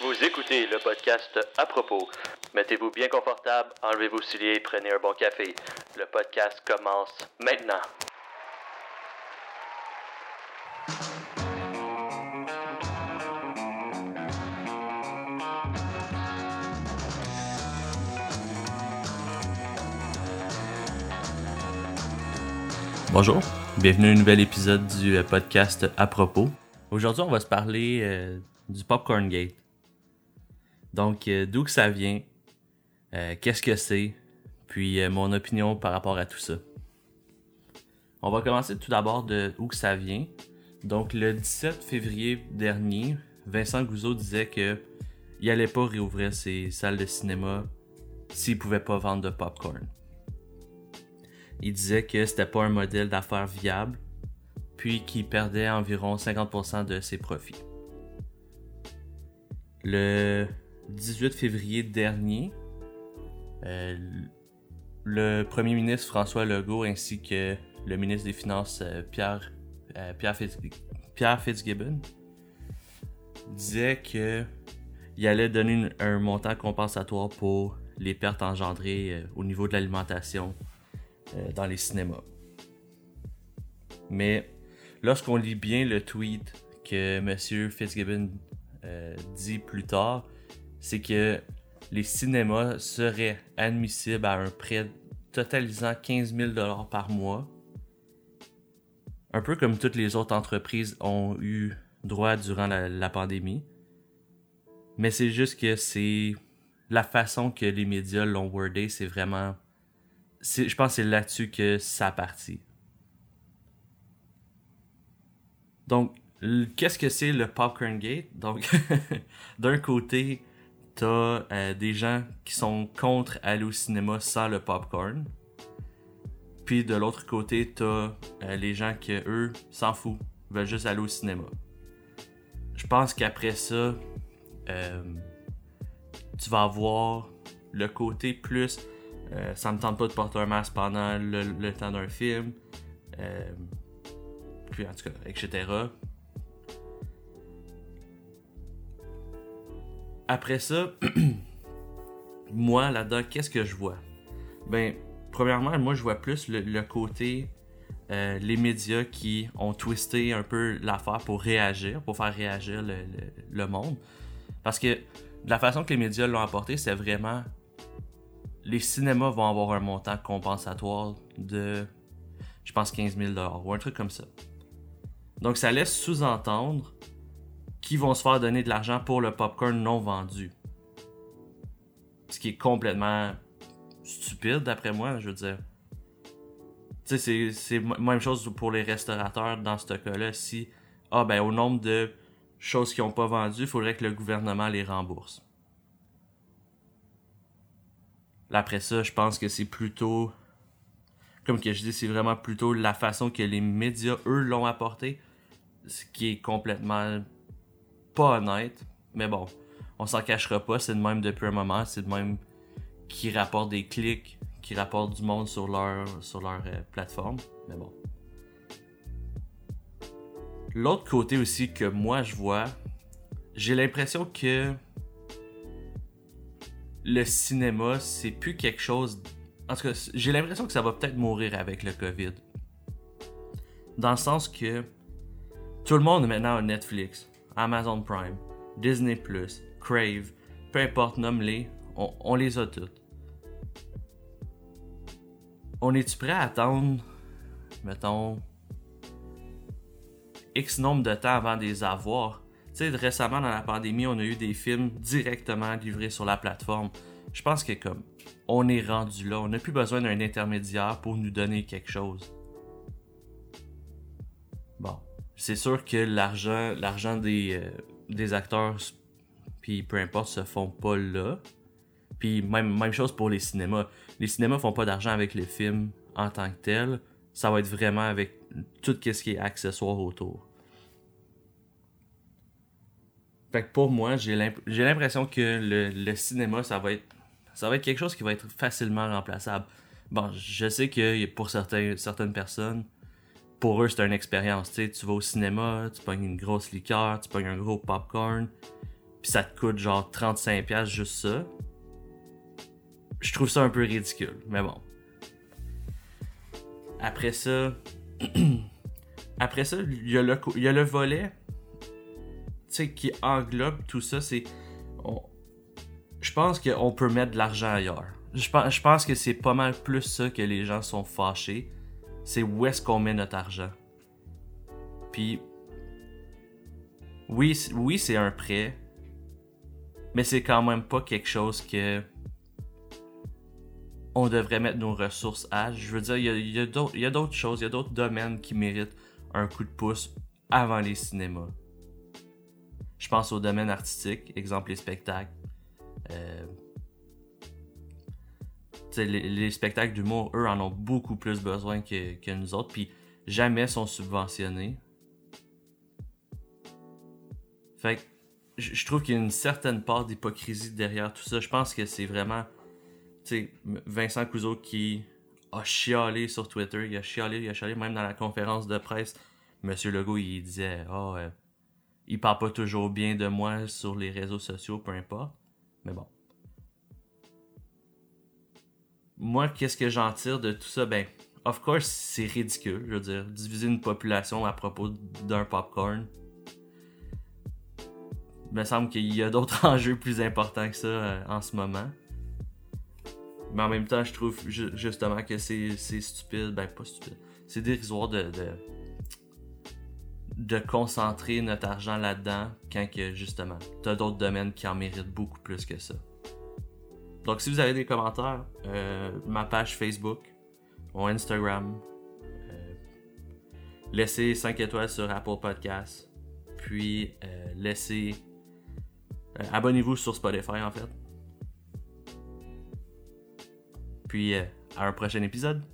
Vous écoutez le podcast à propos. Mettez-vous bien confortable, enlevez vos souliers et prenez un bon café. Le podcast commence maintenant. Bonjour, bienvenue à un nouvel épisode du euh, podcast à propos. Aujourd'hui, on va se parler euh, du Popcorn Gate. Donc, euh, d'où que ça vient, euh, qu'est-ce que c'est, puis mon opinion par rapport à tout ça. On va commencer tout d'abord de où que ça vient. Donc, le 17 février dernier, Vincent Gouzeau disait que il allait pas réouvrir ses salles de cinéma s'il pouvait pas vendre de popcorn. Il disait que c'était pas un modèle d'affaires viable, puis qu'il perdait environ 50% de ses profits. Le 18 février dernier, euh, le premier ministre François Legault ainsi que le ministre des Finances euh, Pierre, euh, Pierre, Fitz- Pierre Fitzgibbon disaient que il allait donner un montant compensatoire pour les pertes engendrées au niveau de l'alimentation dans les cinémas. Mais lorsqu'on lit bien le tweet que M. Fitzgibbon euh, dit plus tard, c'est que les cinémas seraient admissibles à un prêt totalisant 15 000 par mois. Un peu comme toutes les autres entreprises ont eu droit durant la, pandémie. Mais c'est juste que c'est la façon que les médias l'ont wordé, c'est vraiment... Je pense que c'est là-dessus que ça partit. Donc, qu'est-ce que c'est le Popcorn Gate? Donc, d'un côté, t'as euh, des gens qui sont contre aller au cinéma sans le popcorn. Puis de l'autre côté, t'as euh, les gens qui, eux, s'en foutent, veulent juste aller au cinéma. Je pense qu'après ça, euh, tu vas avoir le côté plus ça me tente pas de porter un masque pendant le temps d'un film. En tout cas, etc. Après ça, moi là-dedans, qu'est-ce que je vois? Ben, premièrement, moi je vois plus le, côté euh, les médias qui ont twisté un peu l'affaire pour réagir, pour faire réagir le, le- monde. Parce que la façon que les médias l'ont apporté, c'est vraiment les cinémas vont avoir un montant compensatoire de, je pense, 15 000 ou un truc comme ça. Donc ça laisse sous-entendre qu'ils vont se faire donner de l'argent pour le popcorn non vendu. Ce qui est complètement stupide d'après moi, je veux dire. Tu sais, c'est- même chose pour les restaurateurs dans ce cas-là. Si, ah ben, au nombre de choses qu'ils n'ont pas vendues, il faudrait que le gouvernement les rembourse. Après ça, je pense que c'est plutôt. Comme que je dis, c'est vraiment plutôt la façon que les médias, eux, l'ont apporté. Ce qui est complètement pas honnête. Mais bon, on s'en cachera pas, c'est de même depuis un moment. C'est de même qui rapportent des clics, qui rapportent du monde sur leur, sur leur euh, plateforme. Mais bon. L'autre côté aussi que moi je vois, j'ai l'impression que le cinéma, c'est plus quelque chose. En tout cas, j'ai l'impression que ça va peut-être mourir avec le COVID. Dans le sens que tout le monde maintenant Netflix, Amazon Prime, Disney Crave, peu importe, nomme-les, on, on les a toutes. On est-tu prêt à attendre, mettons, X nombre de temps avant de les avoir? Tu sais, récemment dans la pandémie, on a eu des films directement livrés sur la plateforme. Je pense que comme on est rendu là, on n'a plus besoin d'un intermédiaire pour nous donner quelque chose. Bon, c'est sûr que l'argent, euh, des acteurs, puis peu importe, se font pas là. Puis même, même chose pour les cinémas. Les cinémas font pas d'argent avec les films en tant que tel. Ça va être vraiment avec tout ce qui est accessoire autour. Fait que pour moi, j'ai l'imp- j'ai l'impression que le, cinéma, ça va être ça va être quelque chose qui va être facilement remplaçable. Bon, je sais que pour certaines personnes, pour eux, c'est une expérience. Tu tu vas au cinéma, tu pognes une grosse liqueur, tu pognes un gros popcorn, puis ça te coûte genre 35$ juste ça. Je trouve ça un peu ridicule, mais bon. Après ça, après ça, il y a le volet qui englobe tout ça. C'est. Je pense qu'on peut mettre de l'argent ailleurs. Je pense, que c'est pas mal plus ça que les gens sont fâchés. C'est où est-ce qu'on met notre argent. Puis. Oui, oui c'est un prêt. Mais c'est quand même pas quelque chose que. On devrait mettre nos ressources à. Je veux dire, il y a d'autres choses, il y a d'autres domaines qui méritent un coup de pouce avant les cinémas. Je pense au domaine artistique, exemple les spectacles. Euh, les, spectacles d'humour, eux, en ont beaucoup plus besoin que, nous autres, puis jamais sont subventionnés. Fait que je trouve qu'il y a une certaine part d'hypocrisie derrière tout ça. Je pense que c'est vraiment, Vincent Couzeau qui a chialé sur Twitter, il a chialé, il a chialé même dans la conférence de presse. Monsieur Legault, il disait, oh, il parle pas toujours bien de moi sur les réseaux sociaux, peu importe. Mais bon. Moi, qu'est-ce que j'en tire de tout ça? Ben, of course, c'est ridicule. Je veux dire, diviser une population à propos d'un popcorn. Il me semble qu'il y a d'autres enjeux plus importants que ça euh, en ce moment. Mais en même temps, je trouve justement que c'est stupide. Ben, pas stupide. C'est dérisoire de de concentrer notre argent là-dedans quand que justement, t'as d'autres domaines qui en méritent beaucoup plus que ça. Donc si vous avez des commentaires, euh, ma page Facebook, mon Instagram, euh, laissez 5 étoiles sur Apple Podcasts, puis euh, laissez... Abonnez-vous sur Spotify en fait. Puis à un prochain épisode.